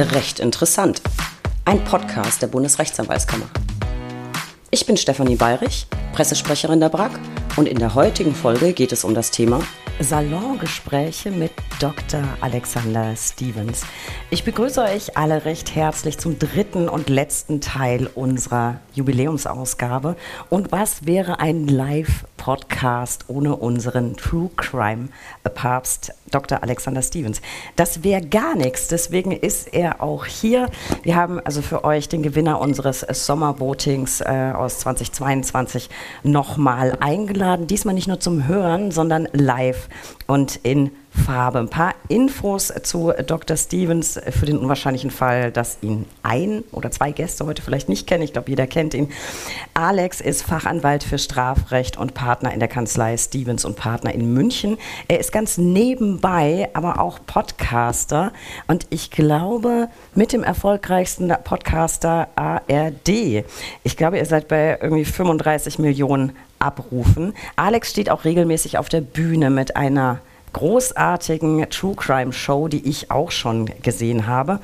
Recht interessant. Ein Podcast der Bundesrechtsanwaltskammer. Ich bin Stefanie Bayrich, Pressesprecherin der BRAG und in der heutigen Folge geht es um das Thema Salongespräche mit Dr. Alexander Stevens. Ich begrüße euch alle recht herzlich zum dritten und letzten Teil unserer Jubiläumsausgabe. Und was wäre ein Live-Podcast ohne unseren True Crime Papst Dr. Alexander Stevens? Das wäre gar nichts. Deswegen ist er auch hier. Wir haben also für euch den Gewinner unseres Sommervotings äh, aus 2022 nochmal eingeladen. Diesmal nicht nur zum Hören, sondern live und in Farbe. Ein paar Infos zu Dr. Stevens für den unwahrscheinlichen Fall, dass ihn ein oder zwei Gäste heute vielleicht nicht kennen. Ich glaube, jeder kennt ihn. Alex ist Fachanwalt für Strafrecht und Partner in der Kanzlei Stevens und Partner in München. Er ist ganz nebenbei, aber auch Podcaster und ich glaube mit dem erfolgreichsten Podcaster ARD. Ich glaube, ihr seid bei irgendwie 35 Millionen abrufen. Alex steht auch regelmäßig auf der Bühne mit einer großartigen True Crime Show, die ich auch schon gesehen habe.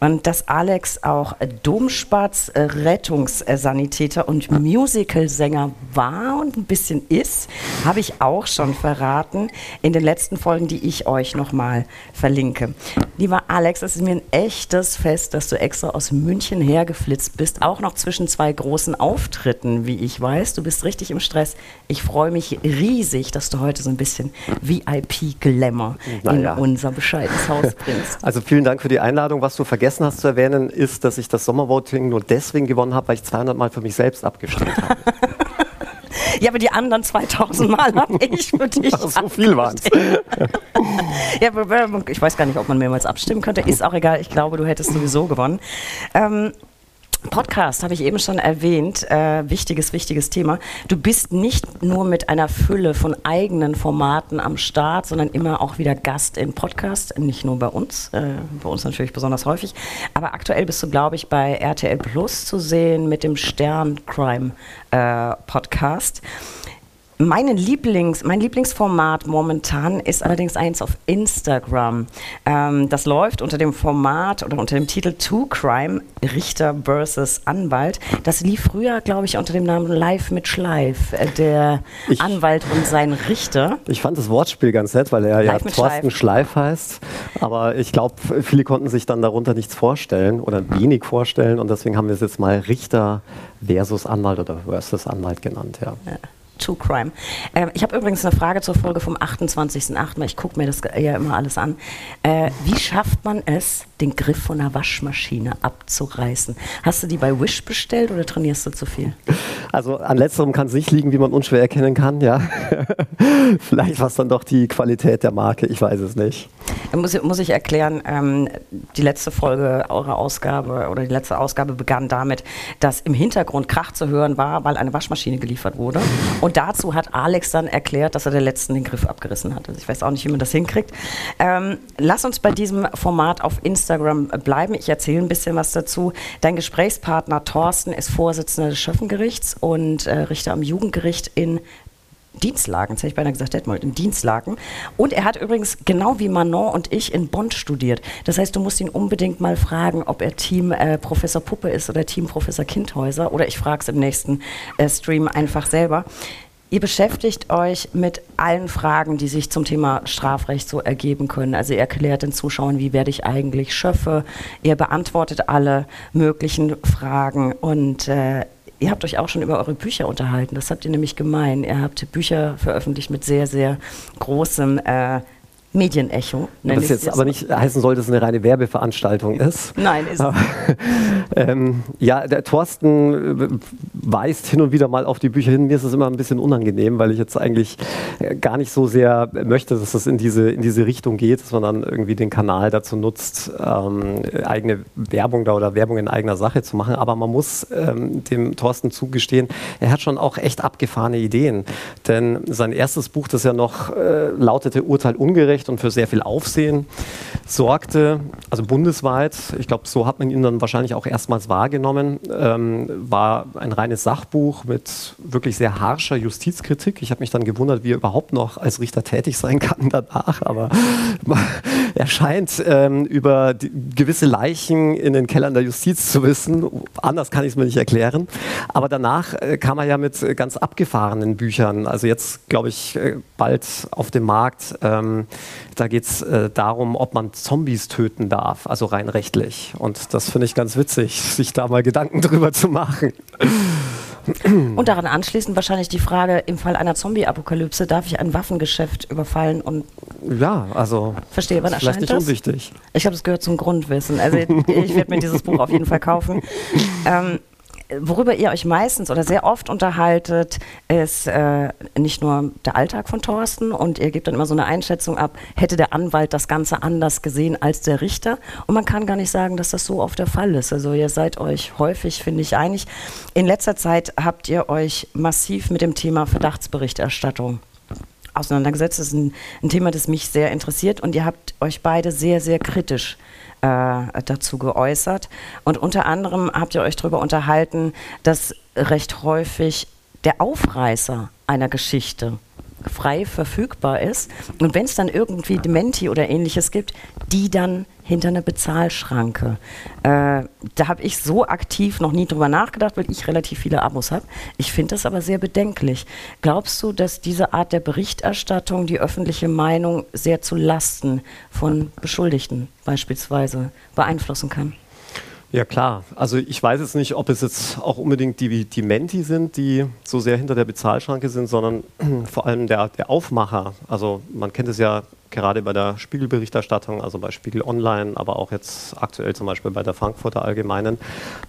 Und dass Alex auch Domspatz, äh, Rettungssanitäter und Musicalsänger war und ein bisschen ist, habe ich auch schon verraten in den letzten Folgen, die ich euch nochmal verlinke. Lieber Alex, es ist mir ein echtes Fest, dass du extra aus München hergeflitzt bist, auch noch zwischen zwei großen Auftritten, wie ich weiß. Du bist richtig im Stress. Ich freue mich riesig, dass du heute so ein bisschen VIP-Glamour naja. in unser bescheidenes Haus bringst. Also vielen Dank für die Einladung. Was du vergessen vergessen hast zu erwähnen, ist, dass ich das Sommervoting nur deswegen gewonnen habe, weil ich 200 Mal für mich selbst abgestimmt habe. Ja, aber die anderen 2000 Mal habe ich für dich. Ach, so viel waren ja, ich weiß gar nicht, ob man mehrmals abstimmen könnte. Ist auch egal. Ich glaube, du hättest sowieso gewonnen. Ähm, Podcast habe ich eben schon erwähnt, äh, wichtiges, wichtiges Thema. Du bist nicht nur mit einer Fülle von eigenen Formaten am Start, sondern immer auch wieder Gast in Podcasts, nicht nur bei uns, äh, bei uns natürlich besonders häufig, aber aktuell bist du, glaube ich, bei RTL Plus zu sehen mit dem Stern Crime äh, Podcast. Meine Lieblings, mein Lieblingsformat momentan ist allerdings eins auf Instagram. Ähm, das läuft unter dem Format oder unter dem Titel Two Crime, Richter versus Anwalt. Das lief früher, glaube ich, unter dem Namen Live mit Schleif, äh, der ich, Anwalt und sein Richter. Ich fand das Wortspiel ganz nett, weil er Live ja Thorsten Schleif. Schleif heißt. Aber ich glaube, viele konnten sich dann darunter nichts vorstellen oder wenig vorstellen und deswegen haben wir es jetzt mal Richter versus Anwalt oder versus Anwalt genannt. ja. ja. True Crime. Äh, ich habe übrigens eine Frage zur Folge vom 28.08., weil ich gucke mir das ja immer alles an. Äh, wie schafft man es, den Griff von einer Waschmaschine abzureißen? Hast du die bei Wish bestellt oder trainierst du zu viel? Also an letzterem kann es nicht liegen, wie man unschwer erkennen kann, ja. Vielleicht war es dann doch die Qualität der Marke, ich weiß es nicht. Muss, muss ich erklären, ähm, die letzte Folge eurer Ausgabe oder die letzte Ausgabe begann damit, dass im Hintergrund Krach zu hören war, weil eine Waschmaschine geliefert wurde. Und dazu hat Alex dann erklärt, dass er der letzten den Griff abgerissen hat. Also ich weiß auch nicht, wie man das hinkriegt. Ähm, lass uns bei diesem Format auf Instagram bleiben. Ich erzähle ein bisschen was dazu. Dein Gesprächspartner Thorsten ist Vorsitzender des Schöffengerichts und äh, Richter am Jugendgericht in Dienstlagen, jetzt hätte ich beinahe gesagt Detmold, in Dienstlagen. Und er hat übrigens genau wie Manon und ich in Bonn studiert. Das heißt, du musst ihn unbedingt mal fragen, ob er Team äh, Professor Puppe ist oder Team Professor Kindhäuser. Oder ich frage es im nächsten äh, Stream einfach selber. Ihr beschäftigt euch mit allen Fragen, die sich zum Thema Strafrecht so ergeben können. Also ihr erklärt den Zuschauern, wie werde ich eigentlich Schöffe. Ihr beantwortet alle möglichen Fragen und äh, Ihr habt euch auch schon über eure Bücher unterhalten. Das habt ihr nämlich gemein. Ihr habt Bücher veröffentlicht mit sehr, sehr großem äh, Medienecho. Das jetzt aber nicht heißen soll, dass es eine reine Werbeveranstaltung ist. Nein, ist aber, ähm, Ja, der Thorsten äh, weist hin und wieder mal auf die Bücher hin. Mir ist es immer ein bisschen unangenehm, weil ich jetzt eigentlich äh, gar nicht so sehr möchte, dass es in diese, in diese Richtung geht, dass man dann irgendwie den Kanal dazu nutzt, ähm, eigene Werbung da oder Werbung in eigener Sache zu machen. Aber man muss ähm, dem Thorsten zugestehen, er hat schon auch echt abgefahrene Ideen. Denn sein erstes Buch, das ja noch äh, lautete Urteil ungerecht, und für sehr viel Aufsehen sorgte, also bundesweit, ich glaube, so hat man ihn dann wahrscheinlich auch erstmals wahrgenommen, ähm, war ein reines kleines Sachbuch mit wirklich sehr harscher Justizkritik. Ich habe mich dann gewundert, wie er überhaupt noch als Richter tätig sein kann danach. Aber er scheint ähm, über gewisse Leichen in den Kellern der Justiz zu wissen. Anders kann ich es mir nicht erklären. Aber danach äh, kam er ja mit ganz abgefahrenen Büchern. Also jetzt, glaube ich, äh, bald auf dem Markt. Ähm, da geht es äh, darum, ob man Zombies töten darf, also rein rechtlich. Und das finde ich ganz witzig, sich da mal Gedanken drüber zu machen. Und daran anschließend wahrscheinlich die Frage, im Fall einer Zombie-Apokalypse, darf ich ein Waffengeschäft überfallen und ja, also verstehe, wann vielleicht nicht das? unwichtig. Ich glaube, das gehört zum Grundwissen. Also ich werde mir dieses Buch auf jeden Fall kaufen. Ähm, worüber ihr euch meistens oder sehr oft unterhaltet, ist äh, nicht nur der Alltag von Thorsten und ihr gebt dann immer so eine Einschätzung ab, hätte der Anwalt das Ganze anders gesehen als der Richter. Und man kann gar nicht sagen, dass das so oft der Fall ist. Also ihr seid euch häufig, finde ich, einig. In letzter Zeit habt ihr euch massiv mit dem Thema Verdachtsberichterstattung auseinandergesetzt. Das ist ein, ein Thema, das mich sehr interessiert und ihr habt euch beide sehr, sehr kritisch dazu geäußert. Und unter anderem habt ihr euch darüber unterhalten, dass recht häufig der Aufreißer einer Geschichte frei verfügbar ist. Und wenn es dann irgendwie Dementi oder ähnliches gibt, die dann hinter einer Bezahlschranke. Äh, da habe ich so aktiv noch nie drüber nachgedacht, weil ich relativ viele Abos habe. Ich finde das aber sehr bedenklich. Glaubst du, dass diese Art der Berichterstattung die öffentliche Meinung sehr zu Lasten von Beschuldigten beispielsweise beeinflussen kann? Ja klar, also ich weiß jetzt nicht, ob es jetzt auch unbedingt die, die Menti sind, die so sehr hinter der Bezahlschranke sind, sondern vor allem der, der Aufmacher. Also man kennt es ja gerade bei der Spiegelberichterstattung, also bei Spiegel Online, aber auch jetzt aktuell zum Beispiel bei der Frankfurter Allgemeinen,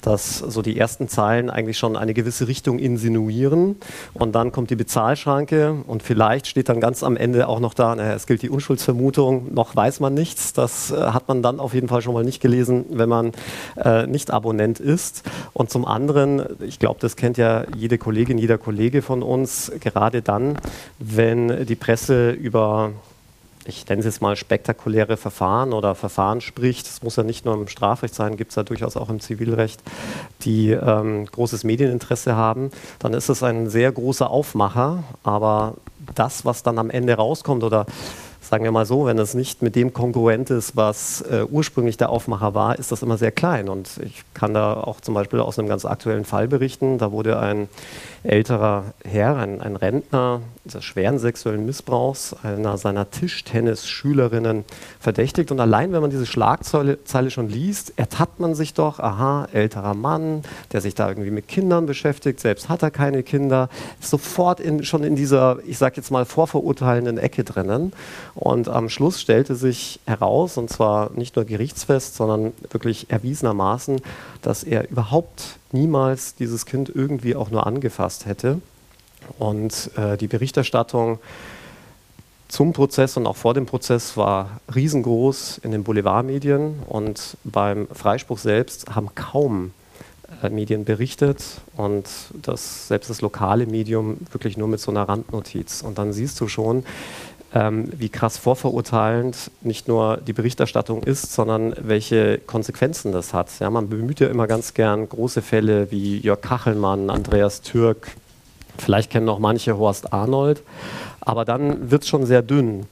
dass so die ersten Zeilen eigentlich schon eine gewisse Richtung insinuieren und dann kommt die Bezahlschranke und vielleicht steht dann ganz am Ende auch noch da, naja, es gilt die Unschuldsvermutung, noch weiß man nichts. Das äh, hat man dann auf jeden Fall schon mal nicht gelesen, wenn man äh, nicht Abonnent ist. Und zum anderen, ich glaube, das kennt ja jede Kollegin, jeder Kollege von uns, gerade dann, wenn die Presse über ich nenne es jetzt mal spektakuläre Verfahren oder Verfahren spricht, es muss ja nicht nur im Strafrecht sein, gibt es ja durchaus auch im Zivilrecht, die ähm, großes Medieninteresse haben, dann ist es ein sehr großer Aufmacher, aber das, was dann am Ende rauskommt oder sagen wir mal so, wenn es nicht mit dem kongruent ist, was äh, ursprünglich der Aufmacher war, ist das immer sehr klein. Und ich kann da auch zum Beispiel aus einem ganz aktuellen Fall berichten. Da wurde ein älterer Herr, ein, ein Rentner des schweren sexuellen Missbrauchs einer seiner Tischtennis-Schülerinnen verdächtigt. Und allein, wenn man diese Schlagzeile schon liest, ertappt man sich doch, aha, älterer Mann, der sich da irgendwie mit Kindern beschäftigt, selbst hat er keine Kinder, sofort in, schon in dieser, ich sage jetzt mal, vorverurteilenden Ecke drinnen. Und am Schluss stellte sich heraus, und zwar nicht nur gerichtsfest, sondern wirklich erwiesenermaßen, dass er überhaupt niemals dieses Kind irgendwie auch nur angefasst hätte. Und äh, die Berichterstattung zum Prozess und auch vor dem Prozess war riesengroß in den Boulevardmedien und beim Freispruch selbst haben kaum äh, Medien berichtet und das, selbst das lokale Medium wirklich nur mit so einer Randnotiz. Und dann siehst du schon, ähm, wie krass vorverurteilend nicht nur die Berichterstattung ist, sondern welche Konsequenzen das hat. Ja, man bemüht ja immer ganz gern große Fälle wie Jörg Kachelmann, Andreas Türk, vielleicht kennen noch manche Horst Arnold, aber dann wird es schon sehr dünn.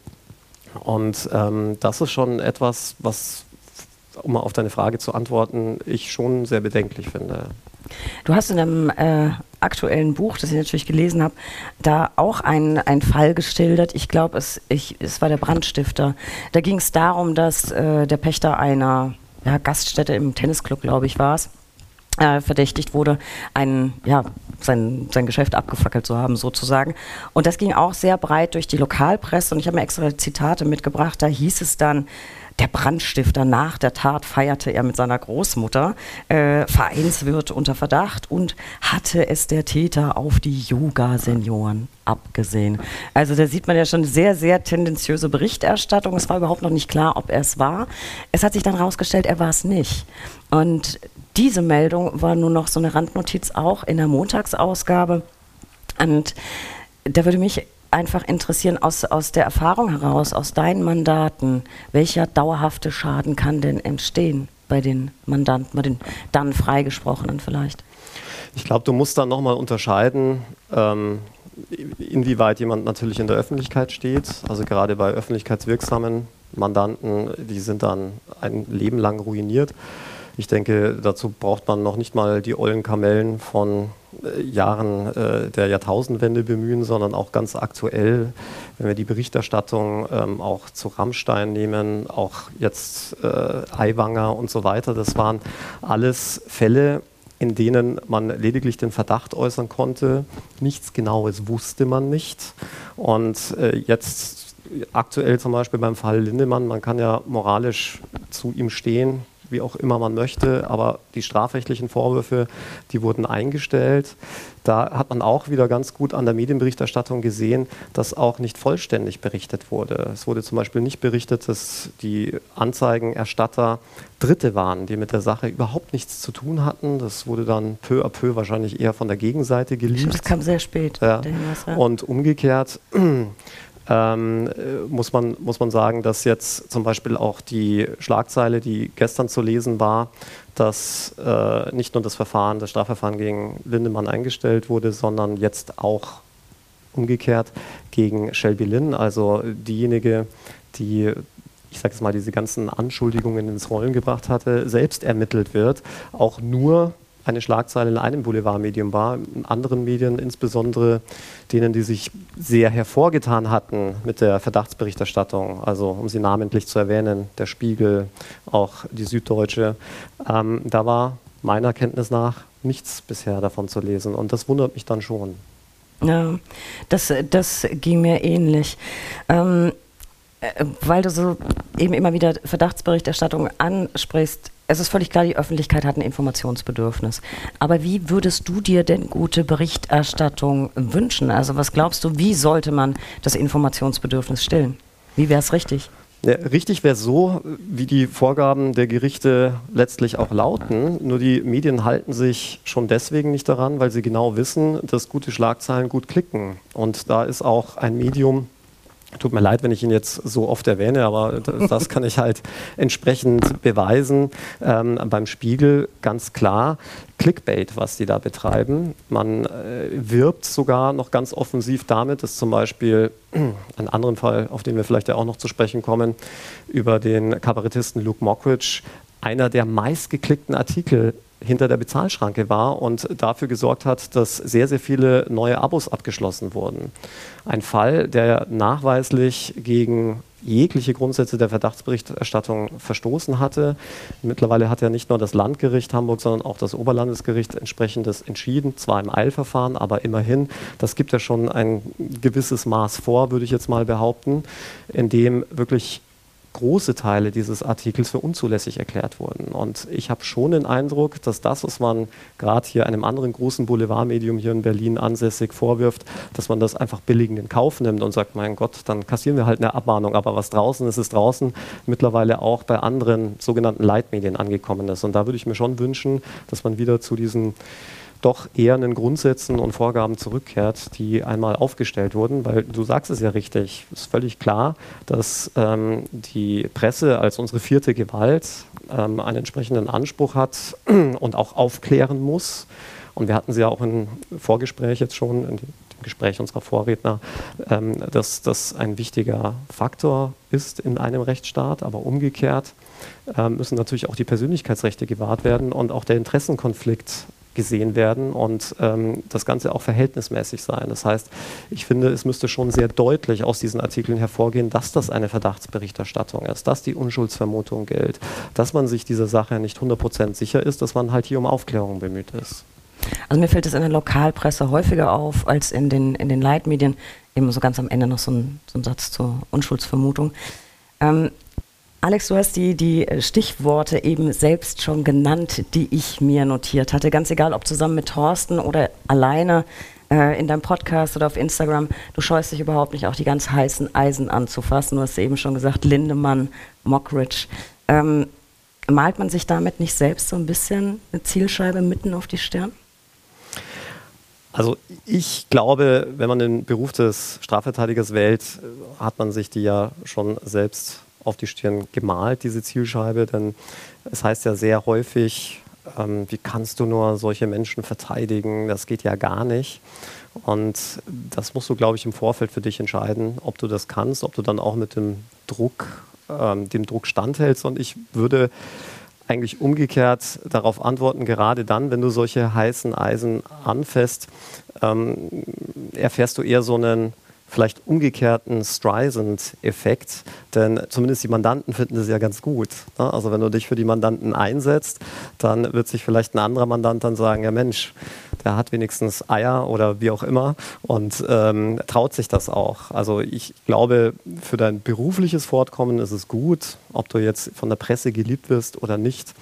Und ähm, das ist schon etwas, was, um mal auf deine Frage zu antworten, ich schon sehr bedenklich finde. Du hast in einem äh, aktuellen Buch, das ich natürlich gelesen habe, da auch einen, einen Fall geschildert. Ich glaube, es, es war der Brandstifter. Da ging es darum, dass äh, der Pächter einer ja, Gaststätte im Tennisclub, glaube ich, war es, äh, verdächtigt wurde, ein, ja, sein, sein Geschäft abgefackelt zu haben, sozusagen. Und das ging auch sehr breit durch die Lokalpresse und ich habe mir extra Zitate mitgebracht. Da hieß es dann, der Brandstifter nach der Tat feierte er mit seiner Großmutter, äh, Vereinswirt unter Verdacht und hatte es der Täter auf die Yoga-Senioren abgesehen. Also da sieht man ja schon sehr, sehr tendenziöse Berichterstattung. Es war überhaupt noch nicht klar, ob er es war. Es hat sich dann herausgestellt, er war es nicht. Und diese Meldung war nur noch so eine Randnotiz auch in der Montagsausgabe. Und da würde mich einfach interessieren, aus, aus der Erfahrung heraus, aus deinen Mandaten, welcher dauerhafte Schaden kann denn entstehen bei den Mandanten, bei den dann Freigesprochenen vielleicht? Ich glaube, du musst dann nochmal unterscheiden, ähm, inwieweit jemand natürlich in der Öffentlichkeit steht. Also gerade bei öffentlichkeitswirksamen Mandanten, die sind dann ein Leben lang ruiniert. Ich denke, dazu braucht man noch nicht mal die ollen Kamellen von äh, Jahren äh, der Jahrtausendwende bemühen, sondern auch ganz aktuell, wenn wir die Berichterstattung ähm, auch zu Rammstein nehmen, auch jetzt äh, Aiwanger und so weiter, das waren alles Fälle, in denen man lediglich den Verdacht äußern konnte. Nichts Genaues wusste man nicht. Und äh, jetzt aktuell zum Beispiel beim Fall Lindemann, man kann ja moralisch zu ihm stehen, wie auch immer man möchte, aber die strafrechtlichen Vorwürfe, die wurden eingestellt. Da hat man auch wieder ganz gut an der Medienberichterstattung gesehen, dass auch nicht vollständig berichtet wurde. Es wurde zum Beispiel nicht berichtet, dass die Anzeigenerstatter Dritte waren, die mit der Sache überhaupt nichts zu tun hatten. Das wurde dann peu à peu wahrscheinlich eher von der Gegenseite geliefert. Das kam sehr spät. Ja. Und umgekehrt ähm, muss, man, muss man sagen, dass jetzt zum Beispiel auch die Schlagzeile, die gestern zu lesen war, dass äh, nicht nur das Verfahren, das Strafverfahren gegen Lindemann eingestellt wurde, sondern jetzt auch umgekehrt gegen Shelby Lynn, also diejenige, die ich sage jetzt mal, diese ganzen Anschuldigungen ins Rollen gebracht hatte, selbst ermittelt wird, auch nur eine Schlagzeile in einem Boulevardmedium war. In anderen Medien, insbesondere denen, die sich sehr hervorgetan hatten mit der Verdachtsberichterstattung, also um sie namentlich zu erwähnen, der Spiegel, auch die Süddeutsche, ähm, da war meiner Kenntnis nach nichts bisher davon zu lesen. Und das wundert mich dann schon. Ja, das, das ging mir ähnlich. Ähm, äh, weil du so eben immer wieder Verdachtsberichterstattung ansprichst, es ist völlig klar, die Öffentlichkeit hat ein Informationsbedürfnis. Aber wie würdest du dir denn gute Berichterstattung wünschen? Also was glaubst du, wie sollte man das Informationsbedürfnis stillen? Wie wäre es richtig? Ja, richtig wäre so, wie die Vorgaben der Gerichte letztlich auch lauten. Nur die Medien halten sich schon deswegen nicht daran, weil sie genau wissen, dass gute Schlagzeilen gut klicken. Und da ist auch ein Medium Tut mir leid, wenn ich ihn jetzt so oft erwähne, aber das kann ich halt entsprechend beweisen. Ähm, beim Spiegel ganz klar Clickbait, was die da betreiben. Man äh, wirbt sogar noch ganz offensiv damit, dass zum Beispiel einen anderen Fall, auf den wir vielleicht ja auch noch zu sprechen kommen, über den Kabarettisten Luke Mockridge, einer der meistgeklickten Artikel hinter der Bezahlschranke war und dafür gesorgt hat, dass sehr, sehr viele neue Abos abgeschlossen wurden. Ein Fall, der nachweislich gegen jegliche Grundsätze der Verdachtsberichterstattung verstoßen hatte. Mittlerweile hat ja nicht nur das Landgericht Hamburg, sondern auch das Oberlandesgericht entsprechendes entschieden, zwar im Eilverfahren, aber immerhin. Das gibt ja schon ein gewisses Maß vor, würde ich jetzt mal behaupten, in dem wirklich große Teile dieses Artikels für unzulässig erklärt wurden. Und ich habe schon den Eindruck, dass das, was man gerade hier einem anderen großen Boulevardmedium hier in Berlin ansässig vorwirft, dass man das einfach billig in Kauf nimmt und sagt, mein Gott, dann kassieren wir halt eine Abmahnung. Aber was draußen ist, ist draußen mittlerweile auch bei anderen sogenannten Leitmedien angekommen ist. Und da würde ich mir schon wünschen, dass man wieder zu diesen doch eher einen Grundsätzen und Vorgaben zurückkehrt, die einmal aufgestellt wurden, weil du sagst es ja richtig, ist völlig klar, dass ähm, die Presse als unsere vierte Gewalt ähm, einen entsprechenden Anspruch hat und auch aufklären muss. Und wir hatten sie ja auch im Vorgespräch jetzt schon, in dem Gespräch unserer Vorredner, ähm, dass das ein wichtiger Faktor ist in einem Rechtsstaat, aber umgekehrt ähm, müssen natürlich auch die Persönlichkeitsrechte gewahrt werden und auch der Interessenkonflikt gesehen werden und ähm, das Ganze auch verhältnismäßig sein. Das heißt, ich finde, es müsste schon sehr deutlich aus diesen Artikeln hervorgehen, dass das eine Verdachtsberichterstattung ist, dass die Unschuldsvermutung gilt, dass man sich dieser Sache nicht 100% sicher ist, dass man halt hier um Aufklärung bemüht ist. Also mir fällt es in der Lokalpresse häufiger auf als in den, in den Leitmedien. Eben so ganz am Ende noch so ein, so ein Satz zur Unschuldsvermutung. Ähm, Alex, du hast die, die Stichworte eben selbst schon genannt, die ich mir notiert hatte. Ganz egal, ob zusammen mit Thorsten oder alleine äh, in deinem Podcast oder auf Instagram. Du scheust dich überhaupt nicht, auch die ganz heißen Eisen anzufassen. Du hast eben schon gesagt, Lindemann, Mockridge. Ähm, malt man sich damit nicht selbst so ein bisschen eine Zielscheibe mitten auf die Stirn? Also ich glaube, wenn man den Beruf des Strafverteidigers wählt, hat man sich die ja schon selbst auf die Stirn gemalt, diese Zielscheibe, denn es heißt ja sehr häufig, ähm, wie kannst du nur solche Menschen verteidigen, das geht ja gar nicht. Und das musst du, glaube ich, im Vorfeld für dich entscheiden, ob du das kannst, ob du dann auch mit dem Druck, ähm, dem Druck standhältst. Und ich würde eigentlich umgekehrt darauf antworten, gerade dann, wenn du solche heißen Eisen anfasst, ähm, erfährst du eher so einen vielleicht umgekehrten Streisand-Effekt, denn zumindest die Mandanten finden das ja ganz gut. Ne? Also wenn du dich für die Mandanten einsetzt, dann wird sich vielleicht ein anderer Mandant dann sagen, ja Mensch, der hat wenigstens Eier oder wie auch immer und ähm, traut sich das auch. Also ich glaube, für dein berufliches Fortkommen ist es gut, ob du jetzt von der Presse geliebt wirst oder nicht.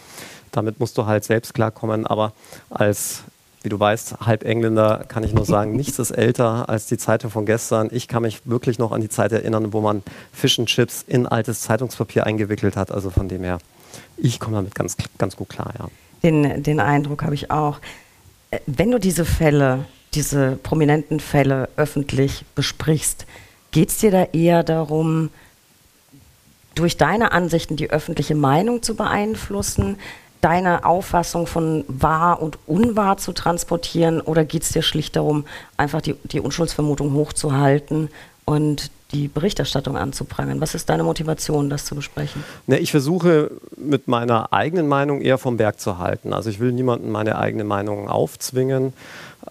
Damit musst du halt selbst klarkommen, aber als wie du weißt, halb Engländer, kann ich nur sagen, nichts ist älter als die Zeitung von gestern. Ich kann mich wirklich noch an die Zeit erinnern, wo man Fish and Chips in altes Zeitungspapier eingewickelt hat. Also von dem her, ich komme damit ganz, ganz gut klar, ja. Den, den Eindruck habe ich auch. Äh, wenn du diese Fälle, diese prominenten Fälle öffentlich besprichst, geht es dir da eher darum, durch deine Ansichten die öffentliche Meinung zu beeinflussen? Deine Auffassung von wahr und unwahr zu transportieren oder geht es dir schlicht darum, einfach die, die Unschuldsvermutung hochzuhalten und die Berichterstattung anzuprangern? Was ist deine Motivation, das zu besprechen? Ne, ich versuche mit meiner eigenen Meinung eher vom Berg zu halten. Also ich will niemandem meine eigene Meinung aufzwingen.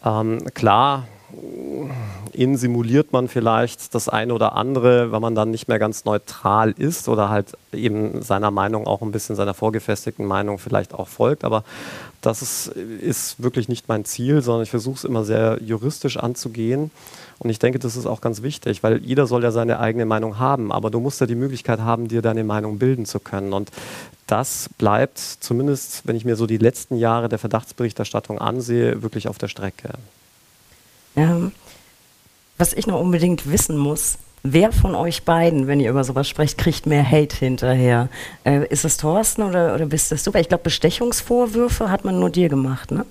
Ähm, klar, innen simuliert man vielleicht das eine oder andere, wenn man dann nicht mehr ganz neutral ist oder halt eben seiner Meinung auch ein bisschen seiner vorgefestigten Meinung vielleicht auch folgt. Aber das ist, ist wirklich nicht mein Ziel, sondern ich versuche es immer sehr juristisch anzugehen. Und ich denke, das ist auch ganz wichtig, weil jeder soll ja seine eigene Meinung haben, aber du musst ja die Möglichkeit haben, dir deine Meinung bilden zu können. Und das bleibt zumindest, wenn ich mir so die letzten Jahre der Verdachtsberichterstattung ansehe, wirklich auf der Strecke. Ja. Was ich noch unbedingt wissen muss, wer von euch beiden, wenn ihr über sowas sprecht, kriegt mehr Hate hinterher? Äh, ist es Thorsten oder, oder bist das du? Weil ich glaube, Bestechungsvorwürfe hat man nur dir gemacht, ne?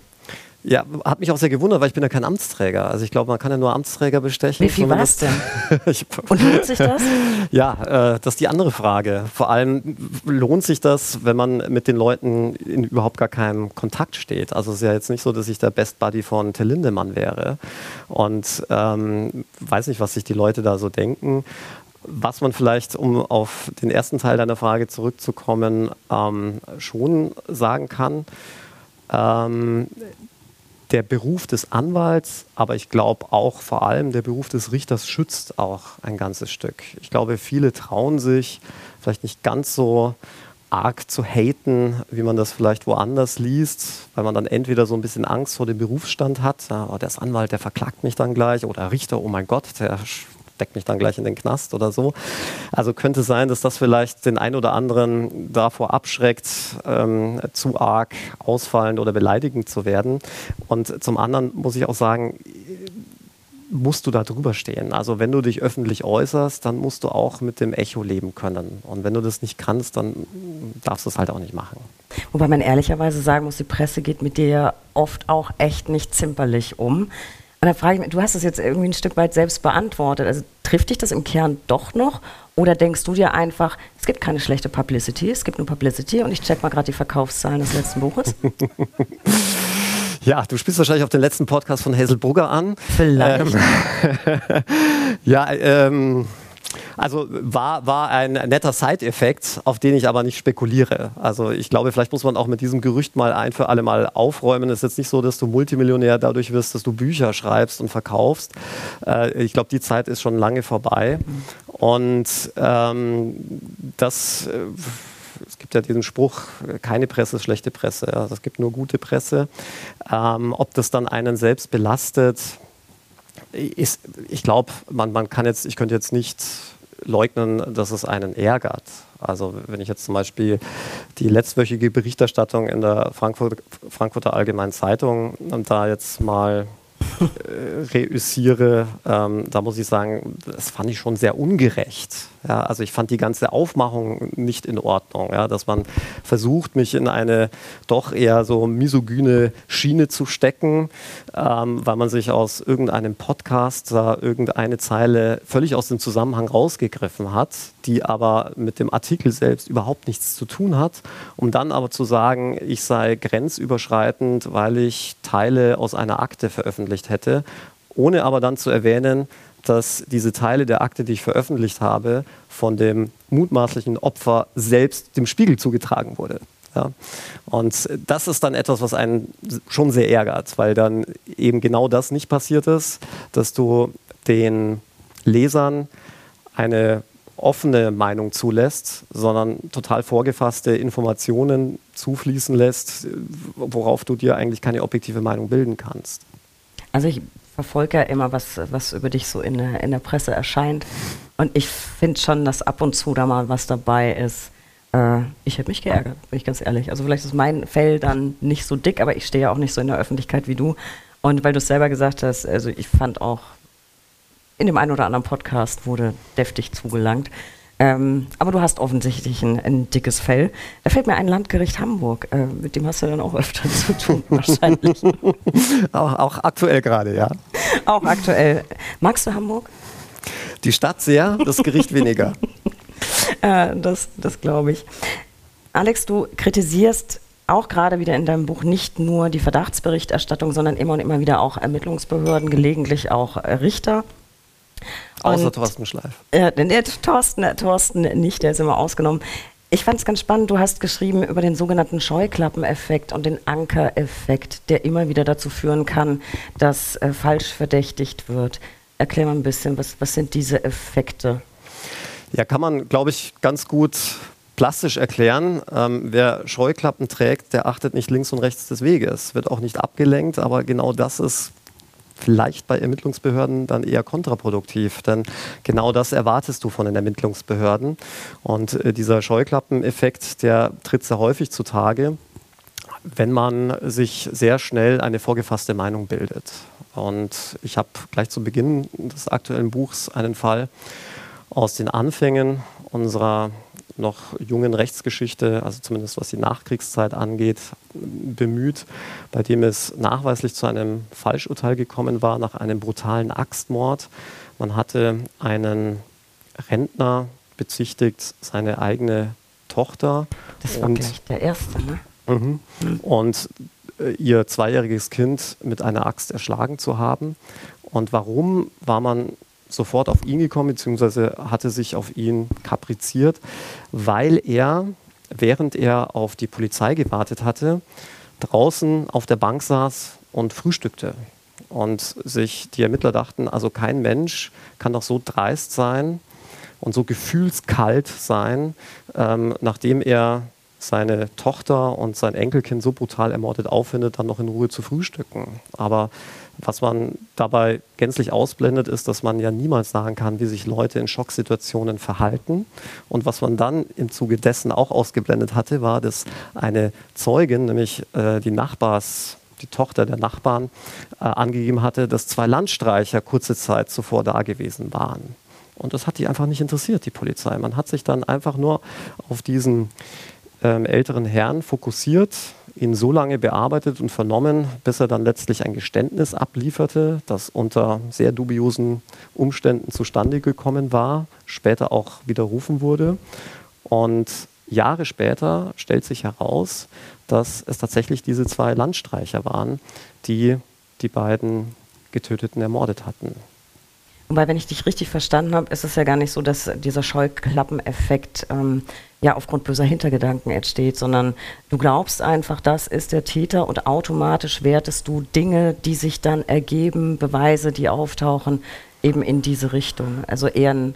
Ja, hat mich auch sehr gewundert, weil ich bin ja kein Amtsträger. Also ich glaube, man kann ja nur Amtsträger bestechen. Wie viel war es denn? Und lohnt sich das? Ja, äh, das ist die andere Frage. Vor allem lohnt sich das, wenn man mit den Leuten in überhaupt gar keinem Kontakt steht. Also es ist ja jetzt nicht so, dass ich der Best Buddy von Till Lindemann wäre. Und ähm, weiß nicht, was sich die Leute da so denken. Was man vielleicht, um auf den ersten Teil deiner Frage zurückzukommen, ähm, schon sagen kann, ähm, der Beruf des Anwalts, aber ich glaube auch vor allem der Beruf des Richters schützt auch ein ganzes Stück. Ich glaube, viele trauen sich vielleicht nicht ganz so arg zu haten, wie man das vielleicht woanders liest, weil man dann entweder so ein bisschen Angst vor dem Berufsstand hat, ja, oh, der ist Anwalt, der verklagt mich dann gleich, oder Richter, oh mein Gott, der steckt mich dann gleich in den Knast oder so. Also könnte sein, dass das vielleicht den einen oder anderen davor abschreckt, ähm, zu arg ausfallend oder beleidigend zu werden. Und zum anderen muss ich auch sagen, musst du da drüber stehen. Also wenn du dich öffentlich äußerst, dann musst du auch mit dem Echo leben können. Und wenn du das nicht kannst, dann darfst du es halt auch nicht machen. Wobei man ehrlicherweise sagen muss, die Presse geht mit dir oft auch echt nicht zimperlich um. Und dann frage ich mich, du hast es jetzt irgendwie ein Stück weit selbst beantwortet. Also trifft dich das im Kern doch noch? Oder denkst du dir einfach, es gibt keine schlechte Publicity, es gibt nur Publicity und ich check mal gerade die Verkaufszahlen des letzten Buches? Ja, du spielst wahrscheinlich auf den letzten Podcast von Hazel Brugger an. Vielleicht. Ähm, ja, ähm, also war, war ein netter Side-Effekt, auf den ich aber nicht spekuliere. Also ich glaube, vielleicht muss man auch mit diesem Gerücht mal ein für alle Mal aufräumen. Es ist jetzt nicht so, dass du Multimillionär dadurch wirst, dass du Bücher schreibst und verkaufst. Äh, ich glaube, die Zeit ist schon lange vorbei. Und ähm, das... Äh, es gibt ja diesen Spruch, keine Presse ist schlechte Presse. Ja. Es gibt nur gute Presse. Ähm, ob das dann einen selbst belastet, ist, ich glaube, man, man kann jetzt, ich könnte jetzt nicht leugnen, dass es einen ärgert. Also wenn ich jetzt zum Beispiel die letztwöchige Berichterstattung in der Frankfurt, Frankfurter Allgemeinen Zeitung da jetzt mal äh, reüssiere, ähm, da muss ich sagen, das fand ich schon sehr ungerecht. Ja, also ich fand die ganze Aufmachung nicht in Ordnung, ja, dass man versucht, mich in eine doch eher so misogyne Schiene zu stecken, ähm, weil man sich aus irgendeinem Podcast da irgendeine Zeile völlig aus dem Zusammenhang rausgegriffen hat, die aber mit dem Artikel selbst überhaupt nichts zu tun hat, um dann aber zu sagen, ich sei grenzüberschreitend, weil ich Teile aus einer Akte veröffentlicht hätte, ohne aber dann zu erwähnen, dass diese Teile der Akte, die ich veröffentlicht habe, von dem mutmaßlichen Opfer selbst dem Spiegel zugetragen wurde. Ja. Und das ist dann etwas, was einen schon sehr ärgert, weil dann eben genau das nicht passiert ist, dass du den Lesern eine offene Meinung zulässt, sondern total vorgefasste Informationen zufließen lässt, worauf du dir eigentlich keine objektive Meinung bilden kannst. Also ich verfolge ja immer, was, was über dich so in, in der Presse erscheint. Und ich finde schon, dass ab und zu da mal was dabei ist. Äh, ich hätte mich geärgert, bin ich ganz ehrlich. Also vielleicht ist mein Fell dann nicht so dick, aber ich stehe ja auch nicht so in der Öffentlichkeit wie du. Und weil du es selber gesagt hast, also ich fand auch in dem einen oder anderen Podcast wurde deftig zugelangt. Ähm, aber du hast offensichtlich ein, ein, dickes Fell. Da fällt mir ein Landgericht Hamburg. Äh, mit dem hast du dann auch öfter zu tun, wahrscheinlich. auch, auch aktuell gerade, ja. Auch aktuell. Magst du Hamburg? Die Stadt sehr, das Gericht weniger. äh, das das glaube ich. Alex, du kritisierst auch gerade wieder in deinem Buch nicht nur die Verdachtsberichterstattung, sondern immer und immer wieder auch Ermittlungsbehörden, gelegentlich auch Richter. Außer und, Thorsten Schleif. Äh, der Thorsten, Thorsten nicht, der ist immer ausgenommen. Ich fand es ganz spannend, du hast geschrieben über den sogenannten Scheuklappeneffekt und den Ankereffekt, der immer wieder dazu führen kann, dass äh, falsch verdächtigt wird. Erklär mal ein bisschen, was, was sind diese Effekte? Ja, kann man, glaube ich, ganz gut plastisch erklären. Ähm, wer Scheuklappen trägt, der achtet nicht links und rechts des Weges, wird auch nicht abgelenkt, aber genau das ist vielleicht bei Ermittlungsbehörden dann eher kontraproduktiv, denn genau das erwartest du von den Ermittlungsbehörden. Und äh, dieser Scheuklappeneffekt, der tritt sehr häufig zutage, wenn man sich sehr schnell eine vorgefasste Meinung bildet. Und ich habe gleich zu Beginn des aktuellen Buchs einen Fall aus den Anfängen unserer noch jungen Rechtsgeschichte, also zumindest was die Nachkriegszeit angeht, bemüht, bei dem es nachweislich zu einem Falschurteil gekommen war nach einem brutalen Axtmord. Man hatte einen Rentner bezichtigt, seine eigene Tochter. Das war gleich der erste, ne? Mhm. Mhm. Und äh, ihr zweijähriges Kind mit einer Axt erschlagen zu haben. Und warum war man sofort auf ihn gekommen, beziehungsweise hatte sich auf ihn kapriziert, weil er, während er auf die Polizei gewartet hatte, draußen auf der Bank saß und frühstückte. Und sich die Ermittler dachten, also kein Mensch kann doch so dreist sein und so gefühlskalt sein, ähm, nachdem er seine Tochter und sein Enkelkind so brutal ermordet auffindet, dann noch in Ruhe zu frühstücken. Aber was man dabei gänzlich ausblendet, ist, dass man ja niemals sagen kann, wie sich Leute in Schocksituationen verhalten. Und was man dann im Zuge dessen auch ausgeblendet hatte, war, dass eine Zeugin, nämlich äh, die Nachbars, die Tochter der Nachbarn, äh, angegeben hatte, dass zwei Landstreicher kurze Zeit zuvor da gewesen waren. Und das hat die einfach nicht interessiert, die Polizei. Man hat sich dann einfach nur auf diesen ähm, älteren Herrn fokussiert, ihn so lange bearbeitet und vernommen, bis er dann letztlich ein Geständnis ablieferte, das unter sehr dubiosen Umständen zustande gekommen war, später auch widerrufen wurde. Und Jahre später stellt sich heraus, dass es tatsächlich diese zwei Landstreicher waren, die die beiden Getöteten ermordet hatten. Wobei, wenn ich dich richtig verstanden habe, ist es ja gar nicht so, dass dieser Scheuklappeneffekt ähm, ja aufgrund böser Hintergedanken entsteht, sondern du glaubst einfach, das ist der Täter und automatisch wertest du Dinge, die sich dann ergeben, Beweise, die auftauchen, eben in diese Richtung. Also eher ein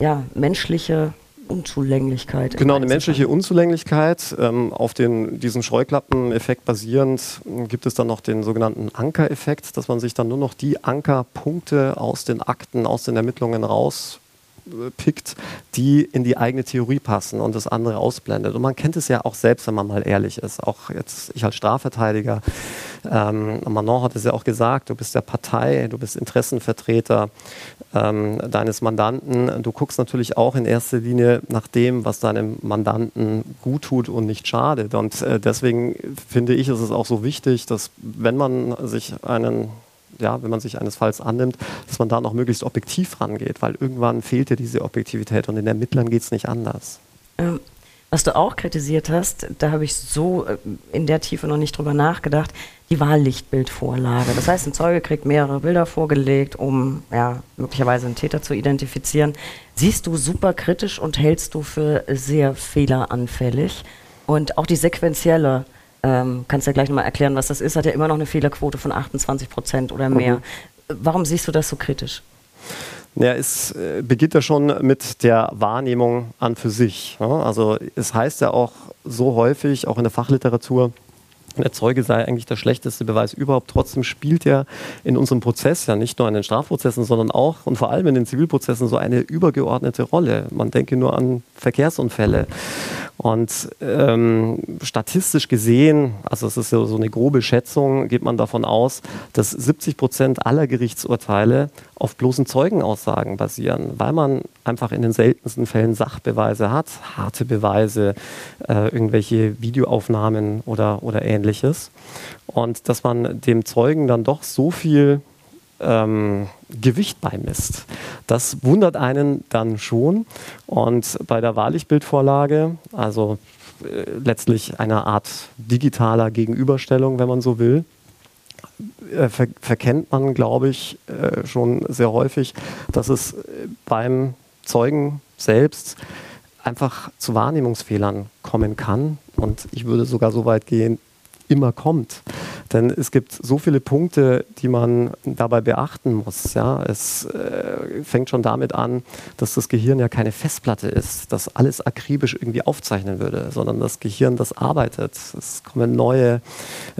ja, menschliche Unzulänglichkeit. Genau, eine menschliche Unzulänglichkeit. Ähm, auf den, diesen Scheuklappeneffekt basierend gibt es dann noch den sogenannten Ankereffekt, dass man sich dann nur noch die Ankerpunkte aus den Akten, aus den Ermittlungen raus rauspickt, die in die eigene Theorie passen und das andere ausblendet. Und man kennt es ja auch selbst, wenn man mal ehrlich ist. Auch jetzt ich als Strafverteidiger, ähm, Manon hat es ja auch gesagt, du bist der Partei, du bist Interessenvertreter ähm, deines Mandanten. Du guckst natürlich auch in erster Linie nach dem, was deinem Mandanten gut tut und nicht schadet. Und äh, deswegen finde ich, ist es auch so wichtig, dass wenn man sich einen ja, wenn man sich eines Falls annimmt, dass man da noch möglichst objektiv rangeht, weil irgendwann fehlt ja diese Objektivität und in Ermittlern geht es nicht anders. Ähm, was du auch kritisiert hast, da habe ich so äh, in der Tiefe noch nicht drüber nachgedacht, die Wahllichtbildvorlage. Das heißt, ein Zeuge kriegt mehrere Bilder vorgelegt, um ja, möglicherweise einen Täter zu identifizieren. Siehst du super kritisch und hältst du für sehr fehleranfällig. Und auch die sequentielle ähm, kannst ja gleich nochmal erklären, was das ist, hat ja immer noch eine Fehlerquote von 28 Prozent oder mehr. Mhm. Warum siehst du das so kritisch? Ja, es äh, beginnt ja schon mit der Wahrnehmung an für sich. Also es heißt ja auch so häufig, auch in der Fachliteratur, der Zeuge sei eigentlich der schlechteste Beweis überhaupt. Trotzdem spielt er in unserem Prozess, ja nicht nur in den Strafprozessen, sondern auch und vor allem in den Zivilprozessen so eine übergeordnete Rolle. Man denke nur an Verkehrsunfälle. Und ähm, statistisch gesehen, also es ist ja so eine grobe Schätzung, geht man davon aus, dass 70 Prozent aller Gerichtsurteile auf bloßen Zeugenaussagen basieren, weil man einfach in den seltensten Fällen Sachbeweise hat, harte Beweise, äh, irgendwelche Videoaufnahmen oder, oder ähnliches. Und dass man dem Zeugen dann doch so viel ähm, Gewicht beimisst. Das wundert einen dann schon. Und bei der Wahrlichbildvorlage, also äh, letztlich eine Art digitaler Gegenüberstellung, wenn man so will, äh, ver verkennt man, glaube ich, äh, schon sehr häufig, dass es äh, beim Zeugen selbst einfach zu Wahrnehmungsfehlern kommen kann. Und ich würde sogar so weit gehen, immer kommt. Denn es gibt so viele Punkte, die man dabei beachten muss. Ja? Es äh, fängt schon damit an, dass das Gehirn ja keine Festplatte ist, das alles akribisch irgendwie aufzeichnen würde, sondern das Gehirn, das arbeitet. Es kommen neue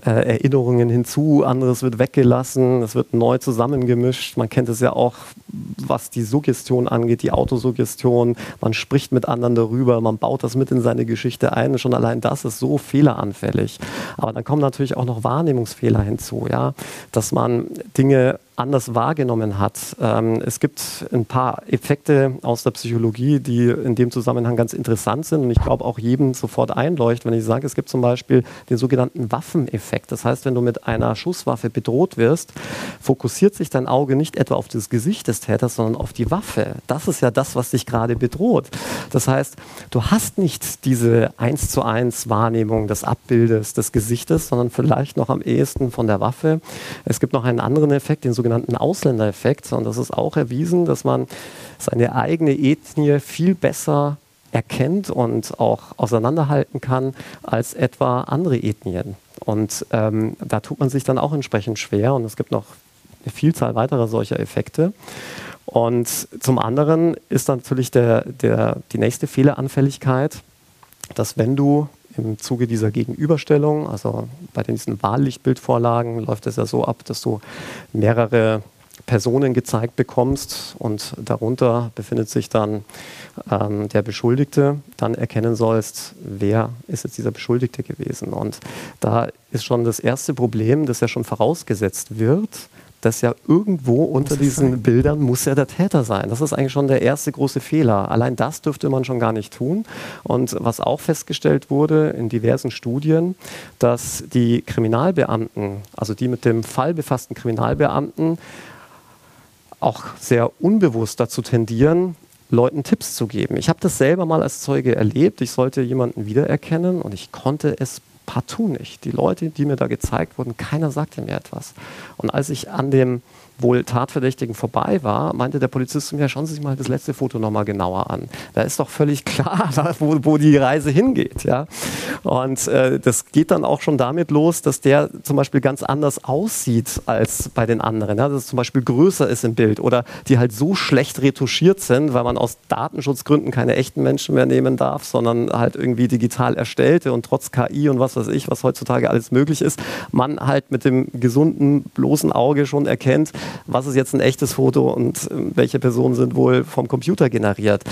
äh, Erinnerungen hinzu, anderes wird weggelassen, es wird neu zusammengemischt. Man kennt es ja auch, was die Suggestion angeht, die Autosuggestion. Man spricht mit anderen darüber, man baut das mit in seine Geschichte ein. Schon allein das ist so fehleranfällig. Aber dann kommen natürlich auch noch Wahrnehmungsfehler hinzu, ja, dass man Dinge anders wahrgenommen hat. Ähm, es gibt ein paar Effekte aus der Psychologie, die in dem Zusammenhang ganz interessant sind und ich glaube auch jedem sofort einleuchten, wenn ich sage, es gibt zum Beispiel den sogenannten Waffeneffekt. Das heißt, wenn du mit einer Schusswaffe bedroht wirst, fokussiert sich dein Auge nicht etwa auf das Gesicht des Täters, sondern auf die Waffe. Das ist ja das, was dich gerade bedroht. Das heißt, du hast nicht diese eins zu eins Wahrnehmung des Abbildes des Gesichtes, sondern vielleicht noch am ehesten von der Waffe. Es gibt noch einen anderen Effekt, den sogenannten sogenannten Ausländereffekt. Und das ist auch erwiesen, dass man seine eigene Ethnie viel besser erkennt und auch auseinanderhalten kann als etwa andere Ethnien. Und ähm, da tut man sich dann auch entsprechend schwer und es gibt noch eine Vielzahl weiterer solcher Effekte. Und zum anderen ist natürlich der, der, die nächste Fehleranfälligkeit, dass wenn du im Zuge dieser Gegenüberstellung, also bei diesen Wahllichtbildvorlagen läuft es ja so ab, dass du mehrere Personen gezeigt bekommst und darunter befindet sich dann ähm, der Beschuldigte, dann erkennen sollst, wer ist jetzt dieser Beschuldigte gewesen. Und da ist schon das erste Problem, das ja schon vorausgesetzt wird, dass ja irgendwo unter diesen sein. Bildern muss ja der Täter sein. Das ist eigentlich schon der erste große Fehler. Allein das dürfte man schon gar nicht tun. Und was auch festgestellt wurde in diversen Studien, dass die Kriminalbeamten, also die mit dem Fall befassten Kriminalbeamten, auch sehr unbewusst dazu tendieren, Leuten Tipps zu geben. Ich habe das selber mal als Zeuge erlebt. Ich sollte jemanden wiedererkennen und ich konnte es partout nicht. Die Leute, die mir da gezeigt wurden, keiner sagte mir etwas. Und als ich an dem wohl Tatverdächtigen vorbei war, meinte der Polizist zu mir, schauen Sie sich mal das letzte Foto nochmal genauer an. Da ist doch völlig klar, wo, wo die Reise hingeht. Ja? Und äh, das geht dann auch schon damit los, dass der zum Beispiel ganz anders aussieht als bei den anderen. Ja? Dass es zum Beispiel größer ist im Bild oder die halt so schlecht retuschiert sind, weil man aus Datenschutzgründen keine echten Menschen mehr nehmen darf, sondern halt irgendwie digital erstellte und trotz KI und was weiß ich, was heutzutage alles möglich ist, man halt mit dem gesunden, bloßen Auge schon erkennt, was ist jetzt ein echtes Foto und äh, welche Personen sind wohl vom Computer generiert.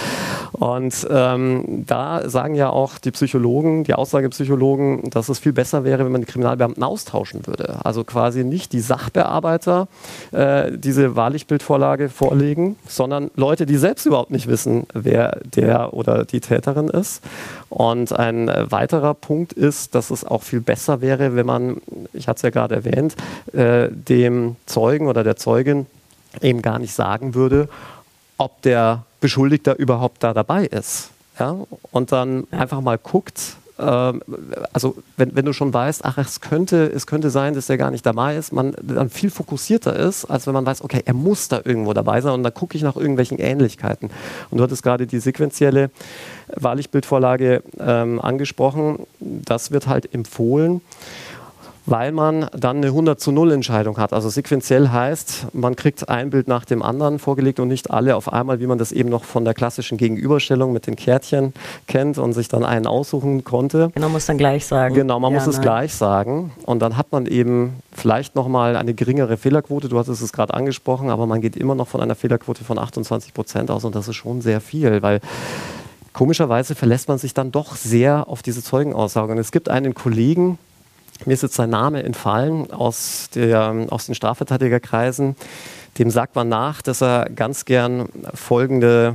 Und ähm, da sagen ja auch die Psychologen, die Aussagepsychologen, dass es viel besser wäre, wenn man die Kriminalbeamten austauschen würde. Also quasi nicht die Sachbearbeiter äh, diese Wahrlichbildvorlage vorlegen, sondern Leute, die selbst überhaupt nicht wissen, wer der oder die Täterin ist. Und ein weiterer Punkt ist, dass es auch viel besser wäre, wenn man, ich hatte es ja gerade erwähnt, äh, dem Zeugen oder der Zeugin eben gar nicht sagen würde, ob der Beschuldigter überhaupt da dabei ist. Ja? Und dann einfach mal guckt, ähm, also wenn, wenn, du schon weißt, ach, es könnte, es könnte sein, dass er gar nicht dabei ist, man dann viel fokussierter ist, als wenn man weiß, okay, er muss da irgendwo dabei sein und da gucke ich nach irgendwelchen Ähnlichkeiten. Und du hattest gerade die sequentielle Wahrlichbildvorlage ähm, angesprochen. Das wird halt empfohlen weil man dann eine 100 zu 0 Entscheidung hat. Also sequenziell heißt, man kriegt ein Bild nach dem anderen vorgelegt und nicht alle auf einmal, wie man das eben noch von der klassischen Gegenüberstellung mit den Kärtchen kennt und sich dann einen aussuchen konnte. Genau, muss dann gleich sagen. Genau, man ja, muss nein. es gleich sagen und dann hat man eben vielleicht nochmal eine geringere Fehlerquote. Du hattest es gerade angesprochen, aber man geht immer noch von einer Fehlerquote von 28 Prozent aus und das ist schon sehr viel, weil komischerweise verlässt man sich dann doch sehr auf diese Zeugenaussage. Und es gibt einen Kollegen, mir ist jetzt sein Name entfallen aus, der, aus den Strafverteidigerkreisen. Dem sagt man nach, dass er ganz gern folgende,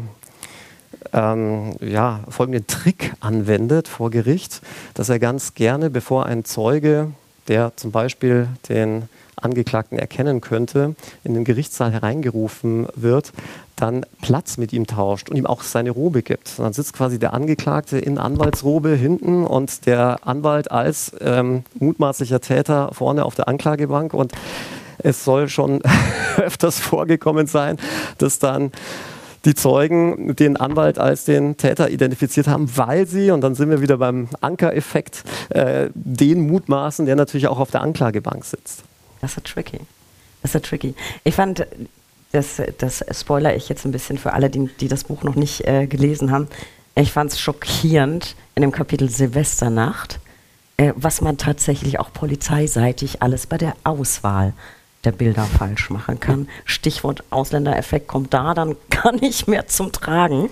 ähm, ja, folgenden Trick anwendet vor Gericht, dass er ganz gerne, bevor ein Zeuge, der zum Beispiel den Angeklagten erkennen könnte, in den Gerichtssaal hereingerufen wird, dann Platz mit ihm tauscht und ihm auch seine Robe gibt. Und dann sitzt quasi der Angeklagte in Anwaltsrobe hinten und der Anwalt als ähm, mutmaßlicher Täter vorne auf der Anklagebank und es soll schon öfters vorgekommen sein, dass dann die Zeugen den Anwalt als den Täter identifiziert haben, weil sie, und dann sind wir wieder beim Ankereffekt, äh, den mutmaßen, der natürlich auch auf der Anklagebank sitzt. Das ist tricky. Das ist tricky. Ich fand, das, das spoiler ich jetzt ein bisschen für alle, die, die das Buch noch nicht äh, gelesen haben. Ich fand es schockierend in dem Kapitel Silvesternacht, äh, was man tatsächlich auch polizeiseitig alles bei der Auswahl der Bilder falsch machen kann. Stichwort Ausländereffekt kommt da dann gar nicht mehr zum Tragen.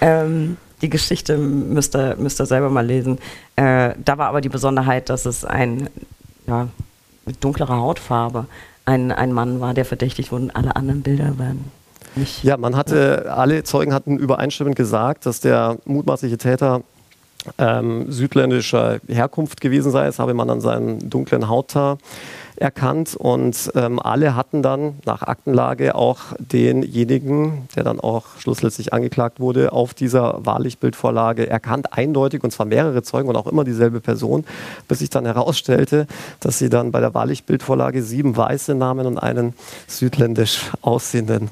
Ähm, die Geschichte müsst ihr, müsst ihr selber mal lesen. Äh, da war aber die Besonderheit, dass es ein ja, mit dunklerer Hautfarbe ein, ein Mann war, der verdächtigt wurde und alle anderen Bilder waren nicht. Ja, man hatte, alle Zeugen hatten übereinstimmend gesagt, dass der mutmaßliche Täter ähm, südländischer Herkunft gewesen sei. Das habe man an seinem dunklen Hauttar erkannt und ähm, alle hatten dann nach Aktenlage auch denjenigen, der dann auch schlussendlich angeklagt wurde, auf dieser Wahrlichbildvorlage erkannt, eindeutig und zwar mehrere Zeugen und auch immer dieselbe Person, bis sich dann herausstellte, dass sie dann bei der Wahrlichbildvorlage sieben weiße Namen und einen südländisch aussehenden.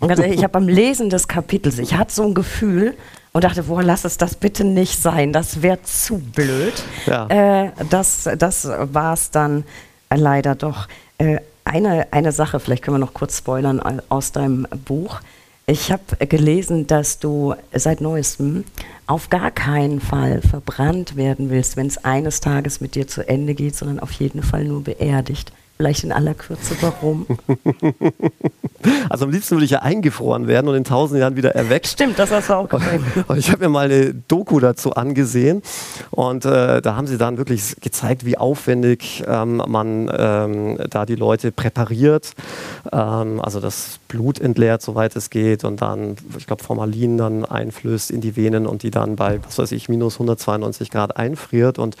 Ehrlich, ich habe beim Lesen des Kapitels, ich hatte so ein Gefühl, und dachte, boah, lass es das bitte nicht sein, das wäre zu blöd. Ja. Äh, das das war es dann leider doch. Äh, eine, eine Sache, vielleicht können wir noch kurz spoilern aus deinem Buch. Ich habe gelesen, dass du seit neuestem auf gar keinen Fall verbrannt werden willst, wenn es eines Tages mit dir zu Ende geht, sondern auf jeden Fall nur beerdigt. Vielleicht in aller Kürze, warum? Also am liebsten würde ich ja eingefroren werden und in tausend Jahren wieder erweckt. Stimmt, das hast du auch gesehen. Und ich habe mir mal eine Doku dazu angesehen und äh, da haben sie dann wirklich gezeigt, wie aufwendig ähm, man ähm, da die Leute präpariert. Ähm, also das Blut entleert, soweit es geht und dann, ich glaube, Formalin dann einflößt in die Venen und die dann bei, was weiß ich, minus 192 Grad einfriert und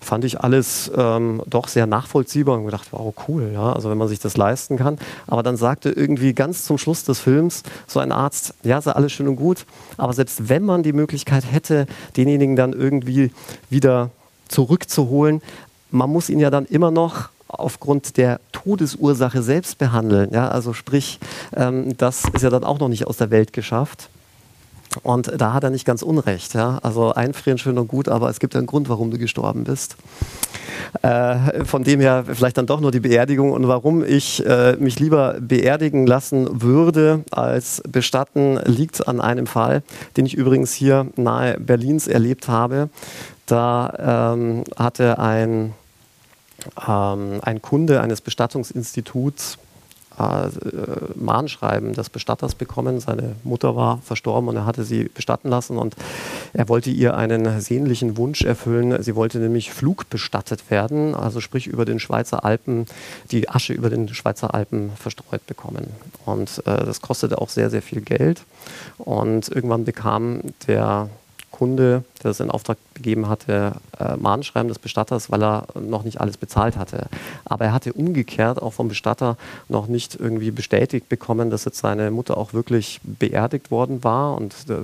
fand ich alles ähm, doch sehr nachvollziehbar und gedacht, wow, cool, ja, also wenn man sich das leisten kann. Aber dann sagte irgendwie ganz zum Schluss des Films so ein Arzt, ja, sei alles schön und gut, aber selbst wenn man die Möglichkeit hätte, denjenigen dann irgendwie wieder zurückzuholen, man muss ihn ja dann immer noch aufgrund der Todesursache selbst behandeln. Ja, also sprich, ähm, das ist ja dann auch noch nicht aus der Welt geschafft. Und da hat er nicht ganz unrecht. Ja? Also einfrieren schön und gut, aber es gibt einen Grund, warum du gestorben bist. Äh, von dem her vielleicht dann doch nur die Beerdigung und warum ich äh, mich lieber beerdigen lassen würde als bestatten, liegt an einem Fall, den ich übrigens hier nahe Berlins erlebt habe. Da ähm, hatte ein, ähm, ein Kunde eines Bestattungsinstituts äh, Mahnschreiben des Bestatters bekommen. Seine Mutter war verstorben und er hatte sie bestatten lassen und er wollte ihr einen sehnlichen Wunsch erfüllen. Sie wollte nämlich flugbestattet werden, also sprich über den Schweizer Alpen, die Asche über den Schweizer Alpen verstreut bekommen. Und äh, das kostete auch sehr, sehr viel Geld. Und irgendwann bekam der Kunde, der das in Auftrag gegeben hatte, äh, Mahnschreiben des Bestatters, weil er noch nicht alles bezahlt hatte. Aber er hatte umgekehrt auch vom Bestatter noch nicht irgendwie bestätigt bekommen, dass jetzt seine Mutter auch wirklich beerdigt worden war und äh,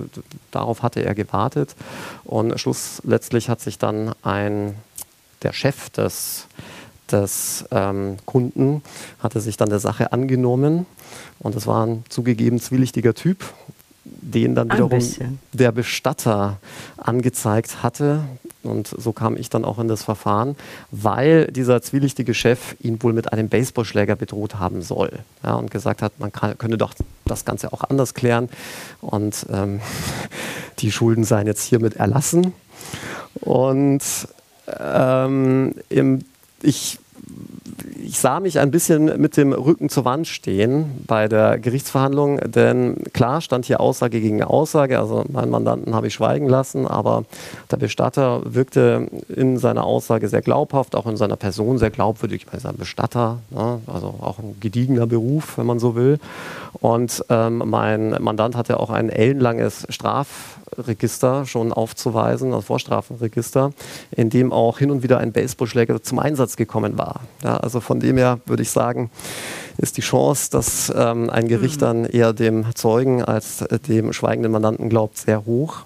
darauf hatte er gewartet. Und schlussletztlich hat sich dann ein, der Chef des des ähm, Kunden hatte sich dann der Sache angenommen und das war ein zugegeben zwielichtiger Typ, den dann wiederum der Bestatter angezeigt hatte. Und so kam ich dann auch in das Verfahren, weil dieser zwielichtige Chef ihn wohl mit einem Baseballschläger bedroht haben soll. Ja, und gesagt hat, man kann, könne doch das Ganze auch anders klären. Und ähm, die Schulden seien jetzt hiermit erlassen. Und ähm, im, ich ich sah mich ein bisschen mit dem Rücken zur Wand stehen bei der Gerichtsverhandlung, denn klar stand hier Aussage gegen Aussage. Also meinen Mandanten habe ich schweigen lassen, aber der Bestatter wirkte in seiner Aussage sehr glaubhaft, auch in seiner Person sehr glaubwürdig. Ich meine, ein Bestatter, ne? also auch ein gediegener Beruf, wenn man so will. Und ähm, mein Mandant hatte auch ein ellenlanges Strafregister schon aufzuweisen, das Vorstrafenregister, in dem auch hin und wieder ein Baseballschläger zum Einsatz gekommen war. Ja, also von dem her würde ich sagen, ist die Chance, dass ähm, ein Gericht mhm. dann eher dem Zeugen als äh, dem schweigenden Mandanten glaubt, sehr hoch.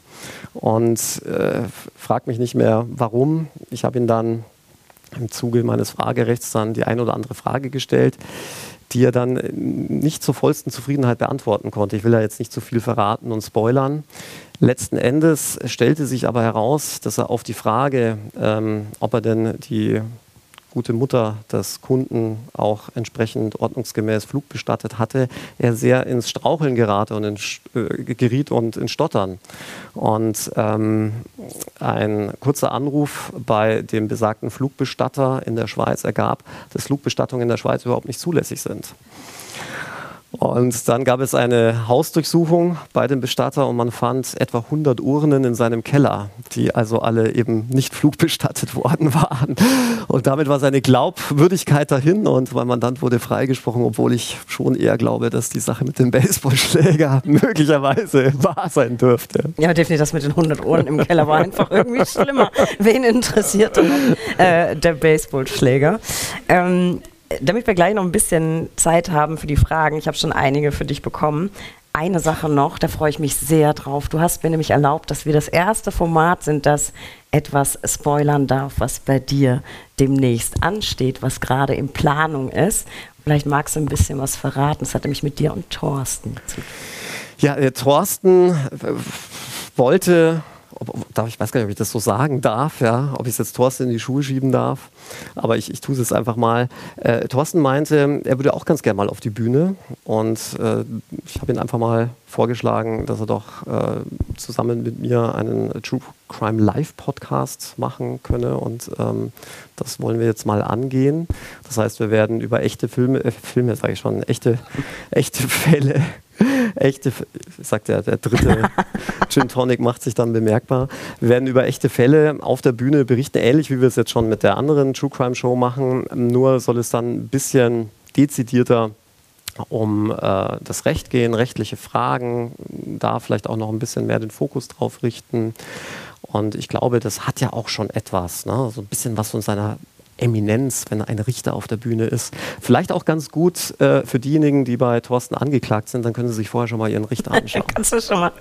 Und äh, fragt mich nicht mehr, warum. Ich habe ihn dann im Zuge meines Fragerechts dann die eine oder andere Frage gestellt die er dann nicht zur vollsten Zufriedenheit beantworten konnte. Ich will da jetzt nicht zu viel verraten und spoilern. Letzten Endes stellte sich aber heraus, dass er auf die Frage, ähm, ob er denn die gute Mutter des Kunden auch entsprechend ordnungsgemäß flugbestattet hatte, er sehr ins Straucheln gerate und in, äh, geriet und in Stottern. Und ähm, ein kurzer Anruf bei dem besagten Flugbestatter in der Schweiz ergab, dass Flugbestattungen in der Schweiz überhaupt nicht zulässig sind. Und dann gab es eine Hausdurchsuchung bei dem Bestatter und man fand etwa 100 Urnen in seinem Keller, die also alle eben nicht flugbestattet worden waren. Und damit war seine Glaubwürdigkeit dahin und mein Mandant wurde freigesprochen, obwohl ich schon eher glaube, dass die Sache mit dem Baseballschläger möglicherweise wahr sein dürfte. Ja, definitiv, das mit den 100 Urnen im Keller war einfach irgendwie schlimmer. Wen interessiert äh, der Baseballschläger? Ähm, damit wir gleich noch ein bisschen Zeit haben für die Fragen, ich habe schon einige für dich bekommen. Eine Sache noch, da freue ich mich sehr drauf. Du hast mir nämlich erlaubt, dass wir das erste Format sind, das etwas spoilern darf, was bei dir demnächst ansteht, was gerade in Planung ist. Vielleicht magst du ein bisschen was verraten. Das hat nämlich mit dir und Thorsten zu tun. Ja, äh, Thorsten äh, wollte ob, ich weiß gar nicht, ob ich das so sagen darf, ja, ob ich es jetzt Thorsten in die Schuhe schieben darf, aber ich, ich tue es jetzt einfach mal. Äh, Thorsten meinte, er würde auch ganz gerne mal auf die Bühne und äh, ich habe ihn einfach mal vorgeschlagen, dass er doch äh, zusammen mit mir einen True Crime Live Podcast machen könne und ähm, das wollen wir jetzt mal angehen. Das heißt, wir werden über echte Filme, äh, Filme sage ich schon, echte, echte Fälle echte, sagt der, der dritte Gin Tonic macht sich dann bemerkbar. Wir werden über echte Fälle auf der Bühne berichten, ähnlich wie wir es jetzt schon mit der anderen True Crime Show machen. Nur soll es dann ein bisschen dezidierter um äh, das Recht gehen, rechtliche Fragen, da vielleicht auch noch ein bisschen mehr den Fokus drauf richten. Und ich glaube, das hat ja auch schon etwas, ne? so ein bisschen was von seiner Eminenz, wenn ein Richter auf der Bühne ist. Vielleicht auch ganz gut äh, für diejenigen, die bei Thorsten angeklagt sind, dann können sie sich vorher schon mal ihren Richter anschauen. Kannst du schon mal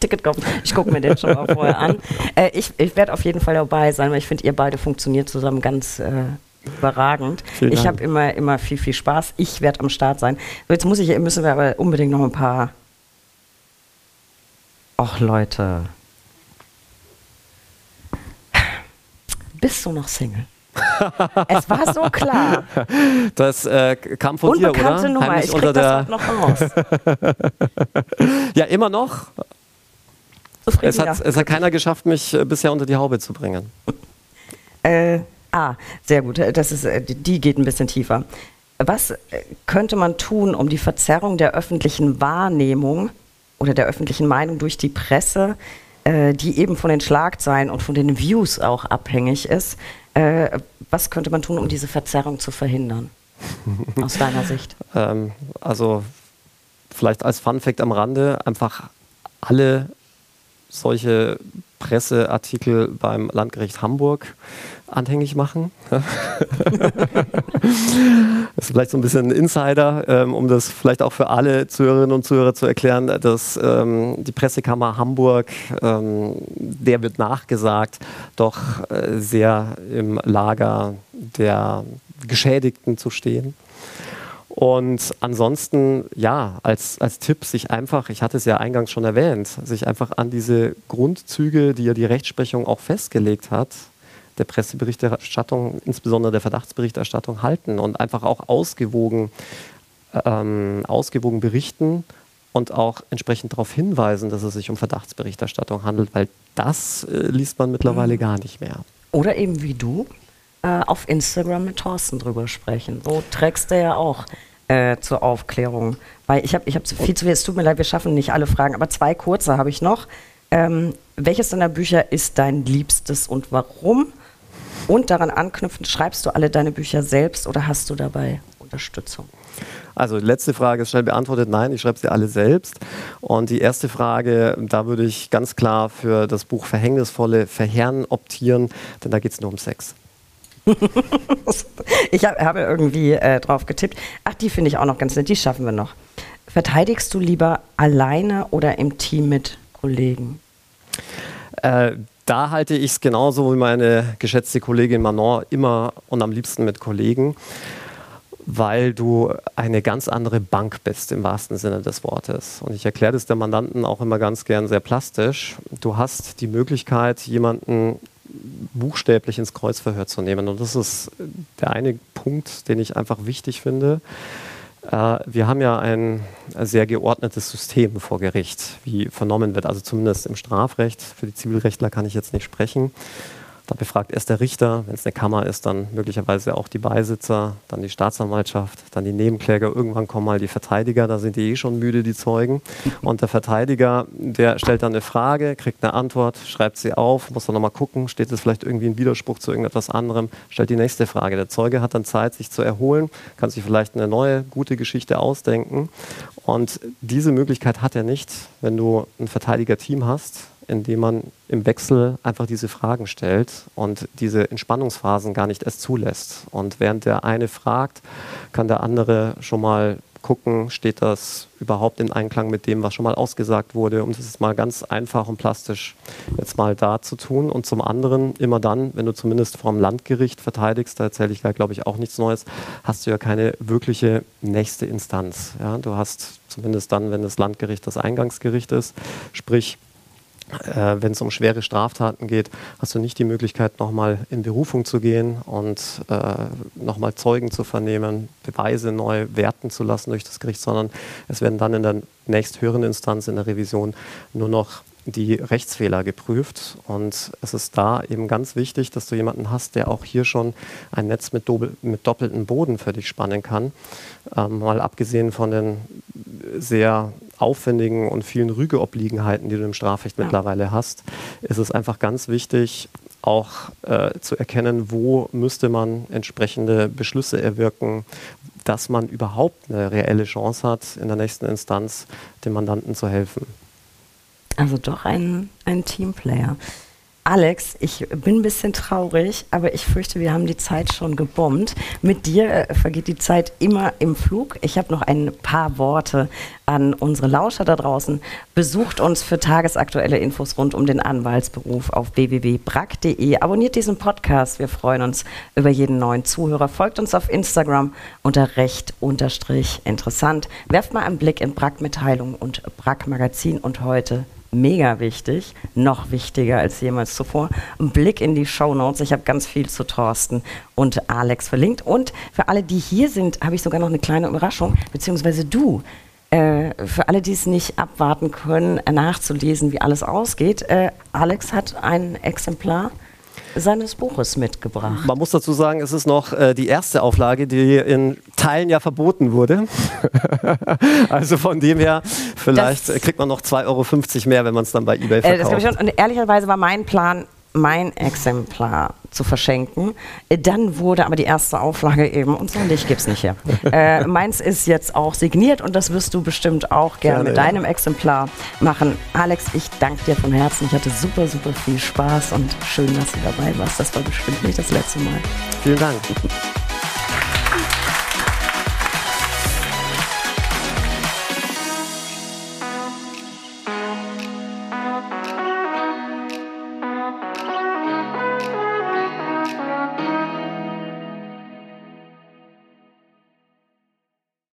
Ticket kaufen. Ich gucke mir den schon mal vorher an. Äh, ich ich werde auf jeden Fall dabei sein, weil ich finde, ihr beide funktioniert zusammen ganz äh, überragend. Vielen ich habe immer, immer viel, viel Spaß. Ich werde am Start sein. So, jetzt muss ich, müssen wir aber unbedingt noch ein paar Och Leute. Bist du noch Single? es war so klar. Das äh, kam von dir, oder? Nummer, Heimlich ich unter das der, auch noch raus. ja, immer noch. Es hat, es hat keiner geschafft, mich äh, bisher unter die Haube zu bringen. Äh, ah, sehr gut. Das ist, äh, die geht ein bisschen tiefer. Was äh, könnte man tun, um die Verzerrung der öffentlichen Wahrnehmung oder der öffentlichen Meinung durch die Presse, äh, die eben von den Schlagzeilen und von den Views auch abhängig ist, äh, was könnte man tun, um diese Verzerrung zu verhindern? Aus deiner Sicht. Ähm, also vielleicht als Funfact am Rande einfach alle solche Presseartikel beim Landgericht Hamburg anhängig machen. das ist vielleicht so ein bisschen Insider, ähm, um das vielleicht auch für alle Zuhörerinnen und Zuhörer zu erklären, dass ähm, die Pressekammer Hamburg, ähm, der wird nachgesagt, doch äh, sehr im Lager der Geschädigten zu stehen. Und ansonsten, ja, als, als Tipp, sich einfach, ich hatte es ja eingangs schon erwähnt, sich einfach an diese Grundzüge, die ja die Rechtsprechung auch festgelegt hat, der Presseberichterstattung, insbesondere der Verdachtsberichterstattung halten und einfach auch ausgewogen, ähm, ausgewogen berichten und auch entsprechend darauf hinweisen, dass es sich um Verdachtsberichterstattung handelt, weil das äh, liest man mittlerweile gar nicht mehr. Oder eben wie du äh, auf Instagram mit Thorsten drüber sprechen. So trägst du ja auch äh, zur Aufklärung. Weil ich habe ich hab viel zu viel, es tut mir leid, wir schaffen nicht alle Fragen, aber zwei kurze habe ich noch. Ähm, welches deiner Bücher ist dein liebstes und warum? Und daran anknüpfend, schreibst du alle deine Bücher selbst oder hast du dabei Unterstützung? Also die letzte Frage ist schnell beantwortet. Nein, ich schreibe sie alle selbst. Und die erste Frage, da würde ich ganz klar für das Buch Verhängnisvolle Verherren optieren, denn da geht es nur um Sex. ich habe hab irgendwie äh, drauf getippt. Ach, die finde ich auch noch ganz nett, die schaffen wir noch. Verteidigst du lieber alleine oder im Team mit Kollegen? Äh, da halte ich es genauso wie meine geschätzte Kollegin Manon immer und am liebsten mit Kollegen, weil du eine ganz andere Bank bist im wahrsten Sinne des Wortes. Und ich erkläre das der Mandanten auch immer ganz gern sehr plastisch. Du hast die Möglichkeit, jemanden buchstäblich ins Kreuzverhör zu nehmen. Und das ist der eine Punkt, den ich einfach wichtig finde. Äh, wir haben ja ein sehr geordnetes System vor Gericht, wie vernommen wird, also zumindest im Strafrecht. Für die Zivilrechtler kann ich jetzt nicht sprechen. Da befragt erst der Richter, wenn es eine Kammer ist, dann möglicherweise auch die Beisitzer, dann die Staatsanwaltschaft, dann die Nebenkläger, irgendwann kommen mal die Verteidiger, da sind die eh schon müde, die Zeugen. Und der Verteidiger, der stellt dann eine Frage, kriegt eine Antwort, schreibt sie auf, muss dann nochmal gucken, steht es vielleicht irgendwie in Widerspruch zu irgendetwas anderem, stellt die nächste Frage. Der Zeuge hat dann Zeit, sich zu erholen, kann sich vielleicht eine neue, gute Geschichte ausdenken. Und diese Möglichkeit hat er nicht, wenn du ein Verteidiger-Team hast, indem man im Wechsel einfach diese Fragen stellt und diese Entspannungsphasen gar nicht erst zulässt. Und während der eine fragt, kann der andere schon mal gucken, steht das überhaupt in Einklang mit dem, was schon mal ausgesagt wurde, um das mal ganz einfach und plastisch jetzt mal da zu tun. Und zum anderen, immer dann, wenn du zumindest vom Landgericht verteidigst, da erzähle ich glaube ich, auch nichts Neues, hast du ja keine wirkliche nächste Instanz. Ja? Du hast zumindest dann, wenn das Landgericht das Eingangsgericht ist, sprich, äh, wenn es um schwere Straftaten geht, hast du nicht die Möglichkeit, nochmal in Berufung zu gehen und äh, nochmal Zeugen zu vernehmen, Beweise neu werten zu lassen durch das Gericht, sondern es werden dann in der nächsthöheren Instanz in der Revision nur noch die Rechtsfehler geprüft. Und es ist da eben ganz wichtig, dass du jemanden hast, der auch hier schon ein Netz mit, mit doppeltem Boden für dich spannen kann. Ähm, mal abgesehen von den sehr aufwendigen und vielen Rügeobliegenheiten, die du im Strafrecht ja. mittlerweile hast, ist es einfach ganz wichtig, auch äh, zu erkennen, wo müsste man entsprechende Beschlüsse erwirken, dass man überhaupt eine reelle Chance hat, in der nächsten Instanz dem Mandanten zu helfen. Also doch ein, ein Teamplayer. Alex, ich bin ein bisschen traurig, aber ich fürchte, wir haben die Zeit schon gebombt. Mit dir äh, vergeht die Zeit immer im Flug. Ich habe noch ein paar Worte an unsere Lauscher da draußen. Besucht uns für tagesaktuelle Infos rund um den Anwaltsberuf auf www.brack.de. Abonniert diesen Podcast. Wir freuen uns über jeden neuen Zuhörer. Folgt uns auf Instagram unter recht interessant. Werft mal einen Blick in Brack-Mitteilungen und Brack-Magazin und heute mega wichtig, noch wichtiger als jemals zuvor. Ein Blick in die Show Notes. Ich habe ganz viel zu Thorsten und Alex verlinkt. Und für alle, die hier sind, habe ich sogar noch eine kleine Überraschung, beziehungsweise du. Äh, für alle, die es nicht abwarten können, nachzulesen, wie alles ausgeht, äh, Alex hat ein Exemplar seines Buches mitgebracht. Man muss dazu sagen, es ist noch äh, die erste Auflage, die in Teilen ja verboten wurde. also von dem her, vielleicht das, kriegt man noch 2,50 Euro mehr, wenn man es dann bei eBay verkauft. Äh, das ich schon. Und ehrlicherweise war mein Plan, mein Exemplar zu verschenken. Dann wurde aber die erste Auflage eben, und so nicht gibt es nicht hier. äh, meins ist jetzt auch signiert und das wirst du bestimmt auch gerne, gerne mit deinem ja. Exemplar machen. Alex, ich danke dir von Herzen. Ich hatte super, super viel Spaß und schön, dass du dabei warst. Das war bestimmt nicht das letzte Mal. Vielen Dank.